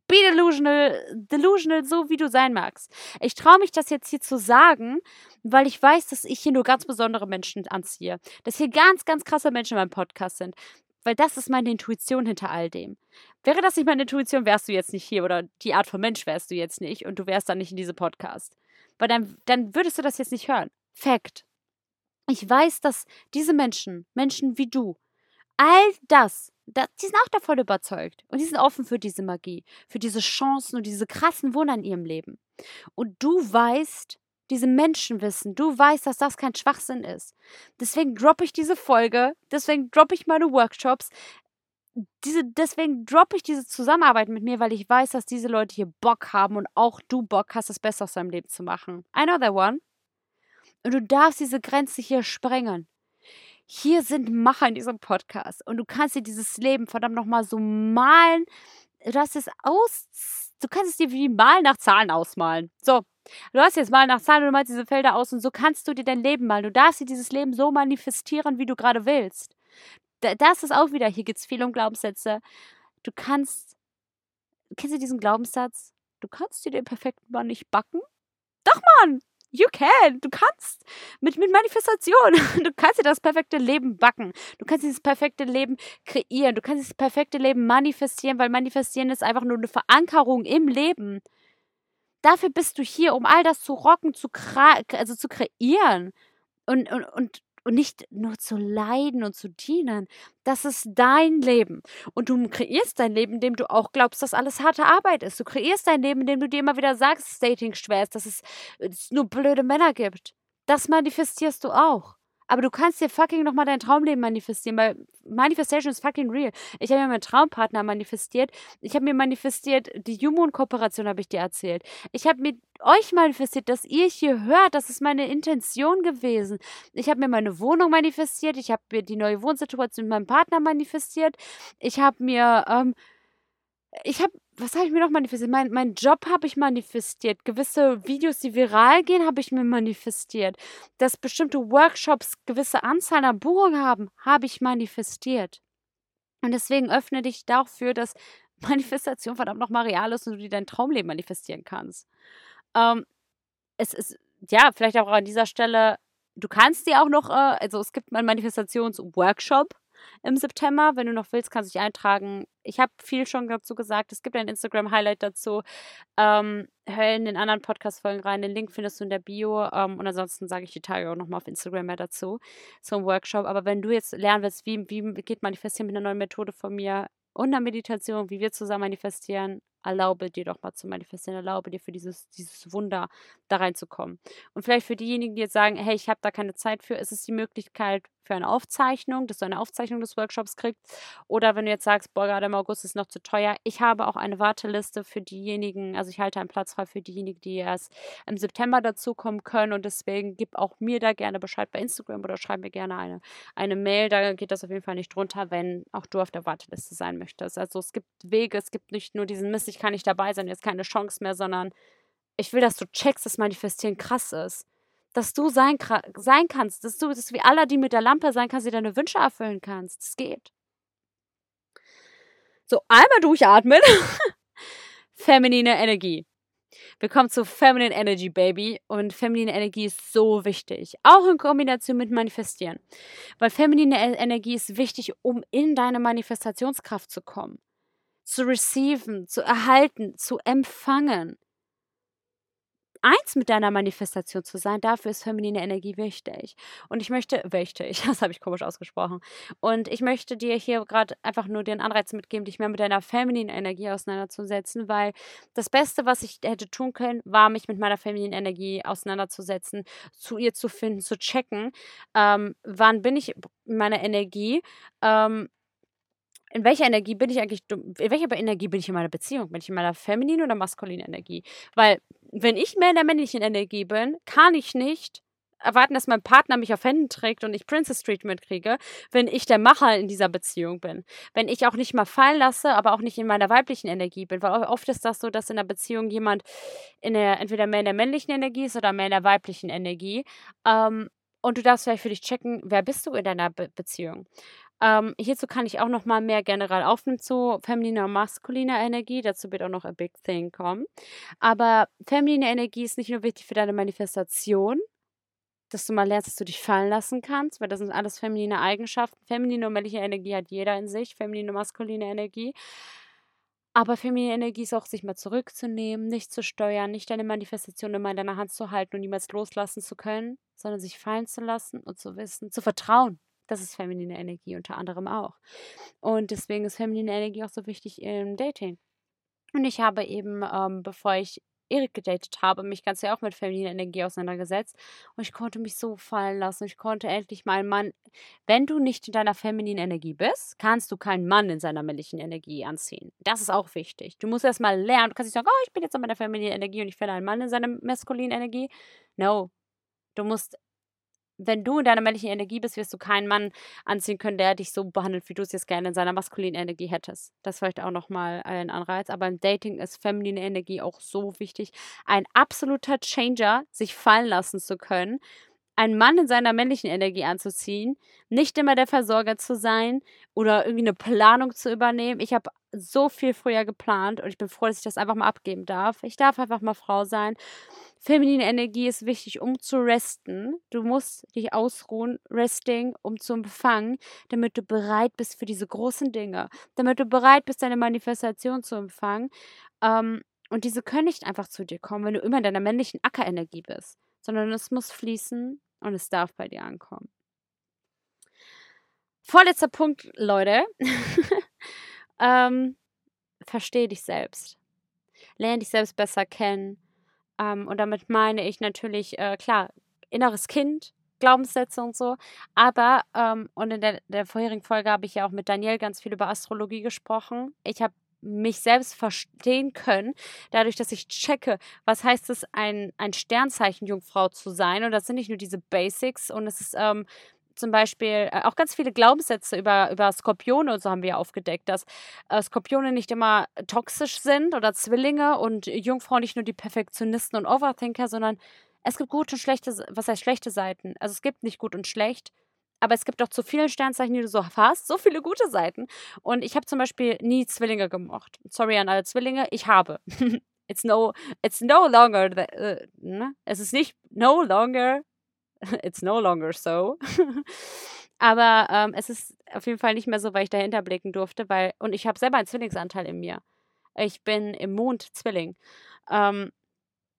Be delusional, delusional, so wie du sein magst. Ich traue mich das jetzt hier zu sagen, weil ich weiß, dass ich hier nur ganz besondere Menschen anziehe. Dass hier ganz, ganz krasse Menschen in meinem Podcast sind. Weil das ist meine Intuition hinter all dem. Wäre das nicht meine Intuition, wärst du jetzt nicht hier oder die Art von Mensch wärst du jetzt nicht und du wärst dann nicht in diesem Podcast. Weil dann, dann würdest du das jetzt nicht hören. Fact. Ich weiß, dass diese Menschen, Menschen wie du, all das da, die sind auch davon überzeugt. Und die sind offen für diese Magie, für diese Chancen und diese krassen Wunder in ihrem Leben. Und du weißt, diese Menschen wissen, du weißt, dass das kein Schwachsinn ist. Deswegen droppe ich diese Folge, deswegen droppe ich meine Workshops, diese, deswegen droppe ich diese Zusammenarbeit mit mir, weil ich weiß, dass diese Leute hier Bock haben und auch du Bock hast, das Beste aus deinem Leben zu machen. I know that one. Und du darfst diese Grenze hier sprengen hier sind Macher in diesem Podcast und du kannst dir dieses Leben verdammt nochmal so malen. Du hast es aus, du kannst es dir wie Malen nach Zahlen ausmalen. So, du hast jetzt Malen nach Zahlen und du malst diese Felder aus und so kannst du dir dein Leben malen. Du darfst dir dieses Leben so manifestieren, wie du gerade willst. Das ist auch wieder, hier geht es viel um Glaubenssätze. du kannst, kennst du diesen Glaubenssatz? Du kannst dir den perfekten Mann nicht backen? Doch, Mann! You can. Du kannst. Mit, mit Manifestation. Du kannst dir das perfekte Leben backen. Du kannst dieses perfekte Leben kreieren. Du kannst dieses perfekte Leben manifestieren, weil manifestieren ist einfach nur eine Verankerung im Leben. Dafür bist du hier, um all das zu rocken, zu, also zu kreieren. Und, und, und und nicht nur zu leiden und zu dienen. Das ist dein Leben. Und du kreierst dein Leben, indem du auch glaubst, dass alles harte Arbeit ist. Du kreierst dein Leben, indem du dir immer wieder sagst, dass Dating schwer ist, dass es, es nur blöde Männer gibt. Das manifestierst du auch. Aber du kannst dir fucking nochmal dein Traumleben manifestieren, weil Manifestation ist fucking real. Ich habe mir meinen Traumpartner manifestiert. Ich habe mir manifestiert, die Human-Kooperation habe ich dir erzählt. Ich habe mir euch manifestiert, dass ihr hier hört. Das ist meine Intention gewesen. Ich habe mir meine Wohnung manifestiert. Ich habe mir die neue Wohnsituation mit meinem Partner manifestiert. Ich habe mir, ähm, ich habe was habe ich mir noch manifestiert? Mein, mein Job habe ich manifestiert. Gewisse Videos, die viral gehen, habe ich mir manifestiert. Dass bestimmte Workshops gewisse Anzahl an Buchungen haben, habe ich manifestiert. Und deswegen öffne dich dafür, dass Manifestation verdammt nochmal real ist und du dir dein Traumleben manifestieren kannst. Ähm, es ist, ja, vielleicht auch an dieser Stelle, du kannst dir auch noch, äh, also es gibt einen Manifestationsworkshop im September. Wenn du noch willst, kannst du dich eintragen. Ich habe viel schon dazu gesagt. Es gibt ein Instagram-Highlight dazu. Ähm, hör in den anderen Podcast-Folgen rein. Den Link findest du in der Bio. Ähm, und ansonsten sage ich die Tage auch nochmal auf Instagram mehr dazu. Ein Workshop. Aber wenn du jetzt lernen willst, wie, wie geht Manifestieren mit einer neuen Methode von mir und einer Meditation, wie wir zusammen manifestieren, erlaube dir doch mal zu manifestieren, erlaube dir für dieses, dieses Wunder da reinzukommen. Und vielleicht für diejenigen, die jetzt sagen, hey, ich habe da keine Zeit für, ist es die Möglichkeit für eine Aufzeichnung, dass du eine Aufzeichnung des Workshops kriegst. Oder wenn du jetzt sagst, boah, gerade im August ist noch zu teuer, ich habe auch eine Warteliste für diejenigen, also ich halte einen Platz frei für diejenigen, die erst im September dazukommen können. Und deswegen gib auch mir da gerne Bescheid bei Instagram oder schreib mir gerne eine, eine Mail. Da geht das auf jeden Fall nicht drunter, wenn auch du auf der Warteliste sein möchtest. Also es gibt Wege, es gibt nicht nur diesen Mist, ich kann nicht dabei sein, jetzt keine Chance mehr, sondern ich will, dass du checkst, dass Manifestieren krass ist. Dass du sein, sein kannst, dass du, dass wie Aladdin mit der Lampe sein kannst, die deine Wünsche erfüllen kannst. Das geht. So, einmal durchatmen. Feminine Energie. Wir kommen zu Feminine Energy, Baby. Und feminine Energie ist so wichtig. Auch in Kombination mit Manifestieren. Weil feminine e-, Energie ist wichtig, um in deine Manifestationskraft zu kommen zu receiven, zu erhalten, zu empfangen. Eins mit deiner Manifestation zu sein, dafür ist feminine Energie wichtig. Und ich möchte, wichtig, das habe ich komisch ausgesprochen. Und ich möchte dir hier gerade einfach nur den Anreiz mitgeben, dich mehr mit deiner femininen Energie auseinanderzusetzen, weil das Beste, was ich hätte tun können, war, mich mit meiner femininen Energie auseinanderzusetzen, zu ihr zu finden, zu checken, ähm, wann bin ich in meiner Energie, ähm, in welcher Energie bin ich eigentlich, in welcher Energie bin ich in meiner Beziehung? Bin ich in meiner femininen oder maskulinen Energie? Weil, wenn ich mehr in der männlichen Energie bin, kann ich nicht erwarten, dass mein Partner mich auf Händen trägt und ich Princess Treatment kriege, wenn ich der Macher in dieser Beziehung bin. Wenn ich auch nicht mal fallen lasse, aber auch nicht in meiner weiblichen Energie bin. Weil oft ist das so, dass in der Beziehung jemand in der, entweder mehr in der männlichen Energie ist oder mehr in der weiblichen Energie. Ähm, und du darfst vielleicht für dich checken, wer bist du in deiner Be Beziehung. Ähm, hierzu kann ich auch noch mal mehr generell aufnehmen zu femininer und maskuliner Energie. Dazu wird auch noch a big thing kommen. Aber feminine Energie ist nicht nur wichtig für deine Manifestation, dass du mal lernst, dass du dich fallen lassen kannst, weil das sind alles feminine Eigenschaften. Feminine und männliche Energie hat jeder in sich, feminine und maskuline Energie. Aber feminine Energie ist auch, sich mal zurückzunehmen, nicht zu steuern, nicht deine Manifestation immer in deiner Hand zu halten und niemals loslassen zu können, sondern sich fallen zu lassen und zu wissen, zu vertrauen, das ist feminine Energie unter anderem auch. Und deswegen ist feminine Energie auch so wichtig im Dating. Und ich habe eben, ähm, bevor ich Erik gedatet habe, mich ganz ja auch mit femininer Energie auseinandergesetzt. Und ich konnte mich so fallen lassen. Ich konnte endlich mal einen Mann. Wenn du nicht in deiner femininen Energie bist, kannst du keinen Mann in seiner männlichen Energie anziehen. Das ist auch wichtig. Du musst erst mal lernen. Du kannst nicht sagen, oh, ich bin jetzt in meiner femininen Energie und ich finde einen Mann in seiner maskulinen Energie. No. Du musst wenn du in deiner männlichen Energie bist, wirst du keinen Mann anziehen können, der dich so behandelt, wie du es jetzt gerne in seiner maskulinen Energie hättest. Das ist vielleicht auch nochmal ein Anreiz. Aber im Dating ist feminine Energie auch so wichtig. Ein absoluter Changer, sich fallen lassen zu können, einen Mann in seiner männlichen Energie anzuziehen, nicht immer der Versorger zu sein oder irgendwie eine Planung zu übernehmen. Ich habe so viel früher geplant und ich bin froh, dass ich das einfach mal abgeben darf. Ich darf einfach mal Frau sein. Feminine Energie ist wichtig, um zu resten. Du musst dich ausruhen, resting, um zu empfangen, damit du bereit bist für diese großen Dinge, damit du bereit bist, deine Manifestation zu empfangen. Ähm, und diese können nicht einfach zu dir kommen, wenn du immer in deiner männlichen Ackerenergie bist, sondern es muss fließen und es darf bei dir ankommen. Vorletzter Punkt, Leute. ähm, verstehe dich selbst. Lerne dich selbst besser kennen. Ähm, und damit meine ich natürlich, äh, klar, inneres Kind, Glaubenssätze und so. Aber, ähm, und in der, der vorherigen Folge habe ich ja auch mit Daniel ganz viel über Astrologie gesprochen. Ich habe mich selbst verstehen können, dadurch, dass ich checke, was heißt es, ein, ein Sternzeichen Jungfrau zu sein. Und das sind nicht nur diese Basics und es ist ähm, zum Beispiel äh, auch ganz viele Glaubenssätze über, über Skorpione und so haben wir aufgedeckt, dass äh, Skorpione nicht immer toxisch sind oder Zwillinge und Jungfrauen nicht nur die Perfektionisten und Overthinker, sondern es gibt gute und schlechte, was heißt schlechte Seiten? Also es gibt nicht gut und schlecht, aber es gibt auch zu viele Sternzeichen, die du so hast, so viele gute Seiten. Und ich habe zum Beispiel nie Zwillinge gemocht. Sorry an alle Zwillinge, ich habe. it's no, it's no longer, the, uh, ne? es ist nicht no longer, it's no longer so. Aber ähm, es ist auf jeden Fall nicht mehr so, weil ich dahinter blicken durfte, weil, und ich habe selber einen Zwillingsanteil in mir. Ich bin im Mond Zwilling. Ähm,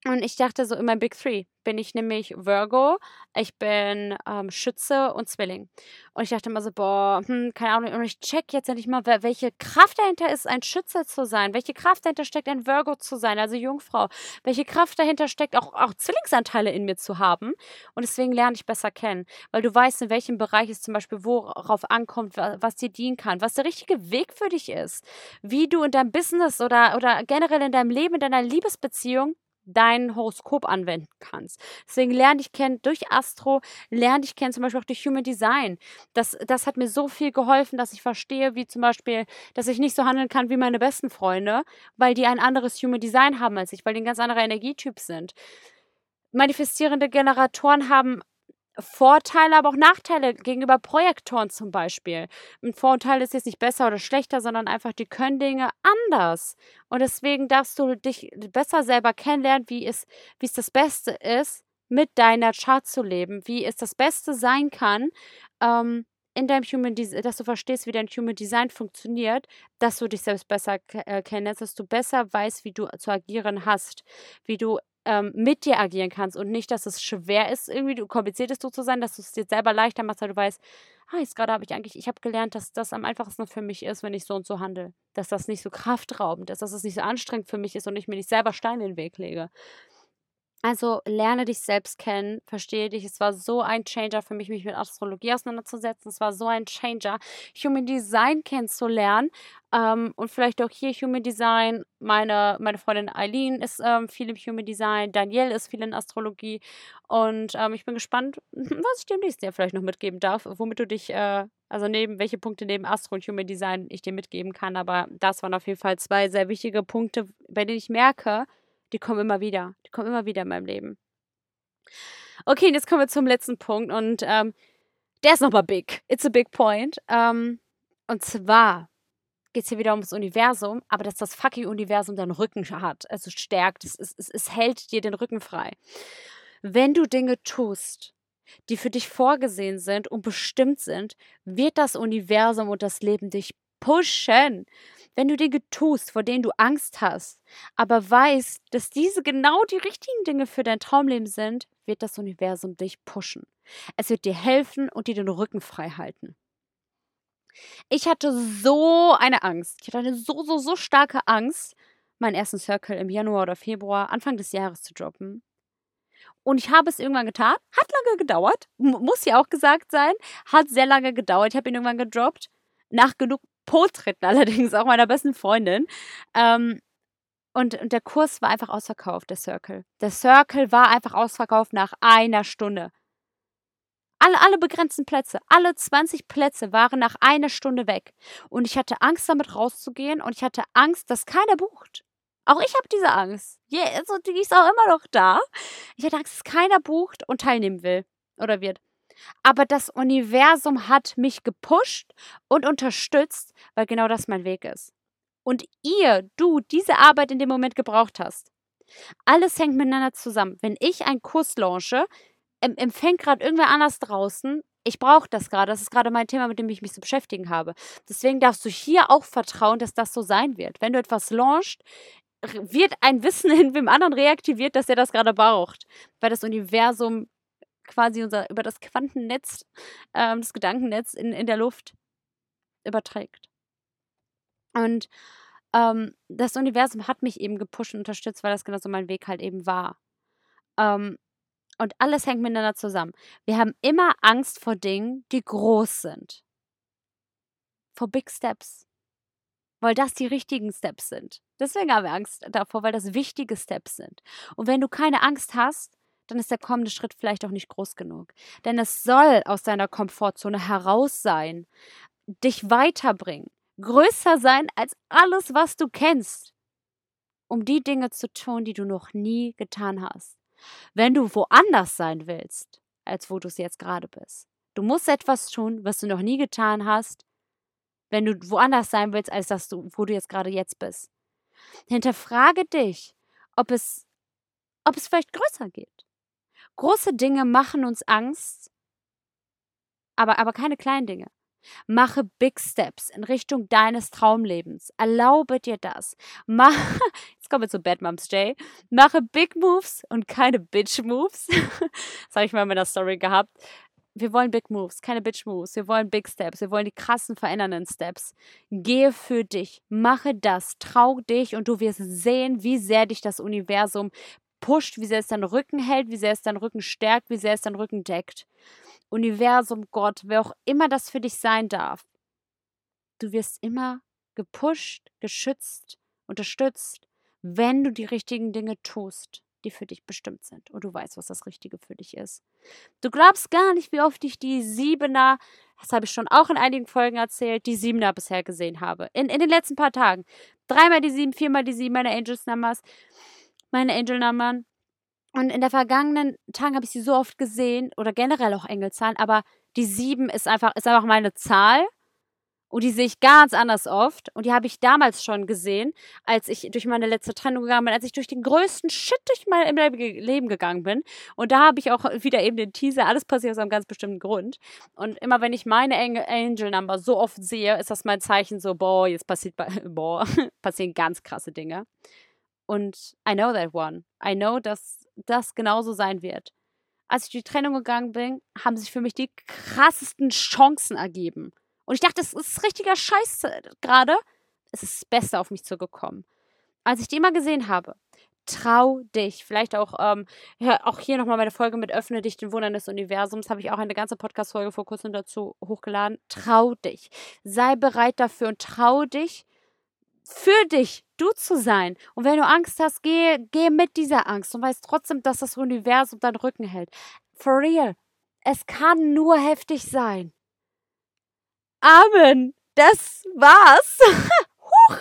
und ich dachte so in meinem Big Three bin ich nämlich Virgo, ich bin ähm, Schütze und Zwilling. Und ich dachte immer so, boah, hm, keine Ahnung. Und ich check jetzt endlich mal, welche Kraft dahinter ist, ein Schütze zu sein. Welche Kraft dahinter steckt, ein Virgo zu sein, also Jungfrau. Welche Kraft dahinter steckt, auch, auch Zwillingsanteile in mir zu haben. Und deswegen lerne ich besser kennen. Weil du weißt, in welchem Bereich es zum Beispiel worauf ankommt, was dir dienen kann, was der richtige Weg für dich ist. Wie du in deinem Business oder, oder generell in deinem Leben, in deiner Liebesbeziehung dein Horoskop anwenden kannst. Deswegen lerne dich kennen durch Astro, lerne dich kennen zum Beispiel auch durch Human Design. Das, das hat mir so viel geholfen, dass ich verstehe, wie zum Beispiel, dass ich nicht so handeln kann wie meine besten Freunde, weil die ein anderes Human Design haben als ich, weil die ein ganz anderer Energietyp sind. Manifestierende Generatoren haben Vorteile, aber auch Nachteile gegenüber Projektoren zum Beispiel. Ein Vorteil ist jetzt nicht besser oder schlechter, sondern einfach, die können Dinge anders. Und deswegen darfst du dich besser selber kennenlernen, wie es, wie es das Beste ist, mit deiner Chart zu leben, wie es das Beste sein kann, ähm, in deinem Human Design, dass du verstehst, wie dein Human Design funktioniert, dass du dich selbst besser äh, kennst, dass du besser weißt, wie du zu agieren hast, wie du ähm, mit dir agieren kannst und nicht, dass es schwer ist, irgendwie kompliziert ist, du zu sein, dass du es dir selber leichter machst, weil du weißt, ah, jetzt gerade habe ich eigentlich, ich habe gelernt, dass das am einfachsten für mich ist, wenn ich so und so handle. Dass das nicht so kraftraubend ist, dass das nicht so anstrengend für mich ist und ich mir nicht selber Steine in den Weg lege. Also lerne dich selbst kennen, verstehe dich. Es war so ein Changer für mich, mich mit Astrologie auseinanderzusetzen. Es war so ein Changer, Human Design kennenzulernen. Ähm, und vielleicht auch hier Human Design. Meine, meine Freundin Eileen ist ähm, viel im Human Design. Danielle ist viel in Astrologie. Und ähm, ich bin gespannt, was ich dem nächsten Jahr vielleicht noch mitgeben darf, womit du dich, äh, also neben, welche Punkte neben Astro und Human Design ich dir mitgeben kann. Aber das waren auf jeden Fall zwei sehr wichtige Punkte, bei denen ich merke, die kommen immer wieder. Die kommen immer wieder in meinem Leben. Okay, und jetzt kommen wir zum letzten Punkt und ähm, der ist nochmal big. It's a big point. Ähm, und zwar geht es hier wieder ums Universum, aber dass das fucking Universum deinen Rücken hat, also stärkt, es, es, es hält dir den Rücken frei. Wenn du Dinge tust, die für dich vorgesehen sind und bestimmt sind, wird das Universum und das Leben dich pushen. Wenn du Dinge tust, vor denen du Angst hast, aber weißt, dass diese genau die richtigen Dinge für dein Traumleben sind, wird das Universum dich pushen. Es wird dir helfen und dir den Rücken frei halten. Ich hatte so eine Angst. Ich hatte eine so, so, so starke Angst, meinen ersten Circle im Januar oder Februar, Anfang des Jahres zu droppen. Und ich habe es irgendwann getan. Hat lange gedauert. muss ja auch gesagt sein. Hat sehr lange gedauert. Ich habe ihn irgendwann gedroppt. Nach genug Po-Tritten allerdings, auch meiner besten Freundin. Ähm, und, und der Kurs war einfach ausverkauft, der Circle. Der Circle war einfach ausverkauft nach einer Stunde. Alle, alle begrenzten Plätze, alle 20 Plätze waren nach einer Stunde weg. Und ich hatte Angst, damit rauszugehen und ich hatte Angst, dass keiner bucht. Auch ich habe diese Angst. Yeah, also die ist auch immer noch da. Ich hatte Angst, dass keiner bucht und teilnehmen will oder wird aber das Universum hat mich gepusht und unterstützt, weil genau das mein Weg ist. und ihr, du, diese Arbeit in dem Moment gebraucht hast. Alles hängt miteinander zusammen. Wenn ich einen Kurs launche, empfängt gerade irgendwer anders draußen. Ich brauche das gerade. Das ist gerade mein Thema, mit dem ich mich zu beschäftigen habe. Deswegen darfst du hier auch vertrauen, dass das so sein wird. Wenn du etwas launchst, wird ein Wissen in wem anderen reaktiviert, dass er das gerade braucht. Weil das Universum quasi unser, über das Quantennetz, ähm, das Gedankennetz in, in der Luft überträgt. Und ähm, das Universum hat mich eben gepusht und unterstützt, weil das genau so mein Weg halt eben war. Ähm, und alles hängt miteinander zusammen. Wir haben immer Angst vor Dingen, die groß sind. Vor Big Steps. Weil das die richtigen Steps sind. Deswegen haben wir Angst davor, weil das wichtige Steps sind. Und wenn du keine Angst hast, dann ist der kommende Schritt vielleicht auch nicht groß genug. Denn es soll aus deiner Komfortzone heraus sein, dich weiterbringen, größer sein als alles, was du kennst, um die Dinge zu tun, die du noch nie getan hast. Wenn du woanders sein willst, als wo du es jetzt gerade bist. Du musst etwas tun, was du noch nie getan hast, wenn du woanders sein willst, als das du, wo du jetzt gerade jetzt bist. Hinterfrage dich, ob es, ob es vielleicht größer geht. Große Dinge machen uns Angst, aber, aber keine kleinen Dinge. Mache Big Steps in Richtung deines Traumlebens. Erlaube dir das. Mach, jetzt kommen wir zu Bad Moms J. Mache Big Moves und keine Bitch Moves. das habe ich mal in meiner Story gehabt. Wir wollen Big Moves, keine Bitch Moves. Wir wollen Big Steps. Wir wollen die krassen, verändernden Steps. Gehe für dich. Mache das. Trau dich und du wirst sehen, wie sehr dich das Universum pusht, wie sehr es deinen Rücken hält, wie sehr es deinen Rücken stärkt, wie sehr es deinen Rücken deckt. Universum, Gott, wer auch immer das für dich sein darf. Du wirst immer gepusht, geschützt, unterstützt, wenn du die richtigen Dinge tust, die für dich bestimmt sind und du weißt, was das Richtige für dich ist. Du glaubst gar nicht, wie oft ich die Siebener, das habe ich schon auch in einigen Folgen erzählt, die Siebener bisher gesehen habe. In, in den letzten paar Tagen. Dreimal die Sieben, viermal die Sieben, meine Angels Numbers, meine Angel Nummern. Und in der vergangenen Tagen habe ich sie so oft gesehen oder generell auch Engelzahlen, aber die sieben ist einfach, ist einfach meine Zahl. Und die sehe ich ganz anders oft. Und die habe ich damals schon gesehen, als ich durch meine letzte Trennung gegangen bin, als ich durch den größten Shit durch mein Leben gegangen bin. Und da habe ich auch wieder eben den Teaser, alles passiert aus einem ganz bestimmten Grund. Und immer wenn ich meine Angel Number so oft sehe, ist das mein Zeichen so, boah, jetzt passiert, boah, passieren ganz krasse Dinge. Und I know that one. I know, dass das genauso sein wird. Als ich die Trennung gegangen bin, haben sich für mich die krassesten Chancen ergeben. Und ich dachte, das ist richtiger Scheiß gerade. Es ist Beste auf mich zugekommen. Als ich die immer gesehen habe, trau dich. Vielleicht auch, ähm, ja, auch hier nochmal meine Folge mit Öffne dich den Wundern des Universums. Habe ich auch eine ganze Podcast-Folge vor kurzem dazu hochgeladen. Trau dich. Sei bereit dafür und trau dich, für dich, du zu sein. Und wenn du Angst hast, geh, geh mit dieser Angst und weißt trotzdem, dass das Universum deinen Rücken hält. For real. Es kann nur heftig sein. Amen. Das war's. Huch.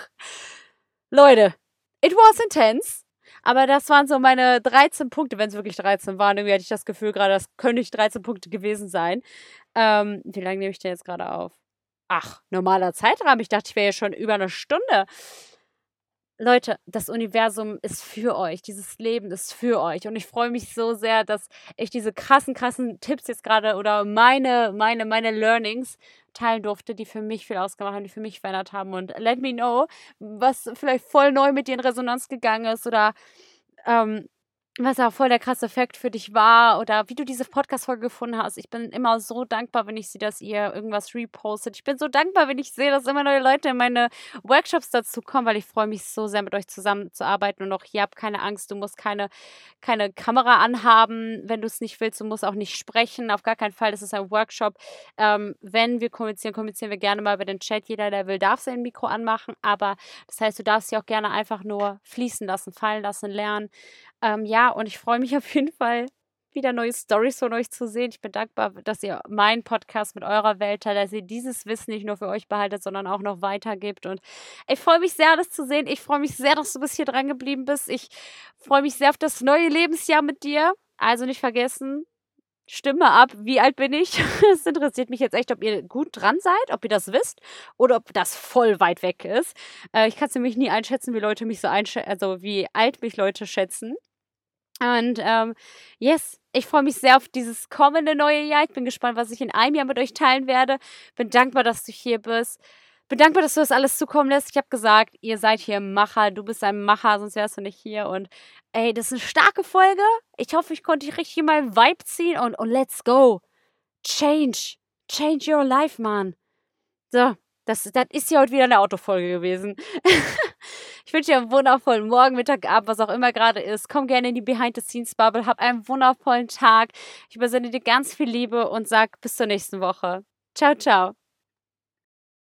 Leute, it was intense. Aber das waren so meine 13 Punkte, wenn es wirklich 13 waren. Irgendwie hatte ich das Gefühl gerade, das könnte nicht 13 Punkte gewesen sein. Ähm, wie lange nehme ich denn jetzt gerade auf? Ach, normaler Zeitrahmen. Ich dachte, ich wäre ja schon über eine Stunde. Leute, das Universum ist für euch, dieses Leben ist für euch und ich freue mich so sehr, dass ich diese krassen, krassen Tipps jetzt gerade oder meine, meine, meine Learnings teilen durfte, die für mich viel ausgemacht haben, die für mich verändert haben und let me know, was vielleicht voll neu mit dir in Resonanz gegangen ist oder ähm, was auch voll der krasse Effekt für dich war oder wie du diese Podcast-Folge gefunden hast. Ich bin immer so dankbar, wenn ich sehe, dass ihr irgendwas repostet. Ich bin so dankbar, wenn ich sehe, dass immer neue Leute in meine Workshops dazu kommen, weil ich freue mich so sehr, mit euch zusammenzuarbeiten. Und auch hier habt keine Angst, du musst keine, keine Kamera anhaben, wenn du es nicht willst. Du musst auch nicht sprechen. Auf gar keinen Fall. Das ist ein Workshop. Ähm, wenn wir kommunizieren, kommunizieren wir gerne mal über den Chat. Jeder, der will, darf sein Mikro anmachen. Aber das heißt, du darfst sie auch gerne einfach nur fließen lassen, fallen lassen, lernen. Ähm, ja, und ich freue mich auf jeden Fall, wieder neue Stories von euch zu sehen. Ich bin dankbar, dass ihr meinen Podcast mit eurer Welt teilt, dass ihr dieses Wissen nicht nur für euch behaltet, sondern auch noch weitergibt. Und ich freue mich sehr, das zu sehen. Ich freue mich sehr, dass du bis hier dran geblieben bist. Ich freue mich sehr auf das neue Lebensjahr mit dir. Also nicht vergessen, Stimme ab, wie alt bin ich? Es interessiert mich jetzt echt, ob ihr gut dran seid, ob ihr das wisst oder ob das voll weit weg ist. Äh, ich kann es nämlich nie einschätzen, wie Leute mich so einschätzen, also wie alt mich Leute schätzen. Und ähm, yes, ich freue mich sehr auf dieses kommende neue Jahr. Ich bin gespannt, was ich in einem Jahr mit euch teilen werde. Bin dankbar, dass du hier bist. Bin dankbar, dass du das alles zukommen lässt. Ich habe gesagt, ihr seid hier Macher. Du bist ein Macher, sonst wärst du nicht hier. Und ey, das ist eine starke Folge. Ich hoffe, ich konnte dich richtig mal Vibe ziehen und, und let's go. Change. Change your life, man. So, das, das ist ja heute wieder eine Autofolge gewesen. ich wünsche dir einen wundervollen Morgen, Mittag, Abend, was auch immer gerade ist. Komm gerne in die Behind-the-Scenes-Bubble. Hab einen wundervollen Tag. Ich übersende dir ganz viel Liebe und sag bis zur nächsten Woche. Ciao, ciao.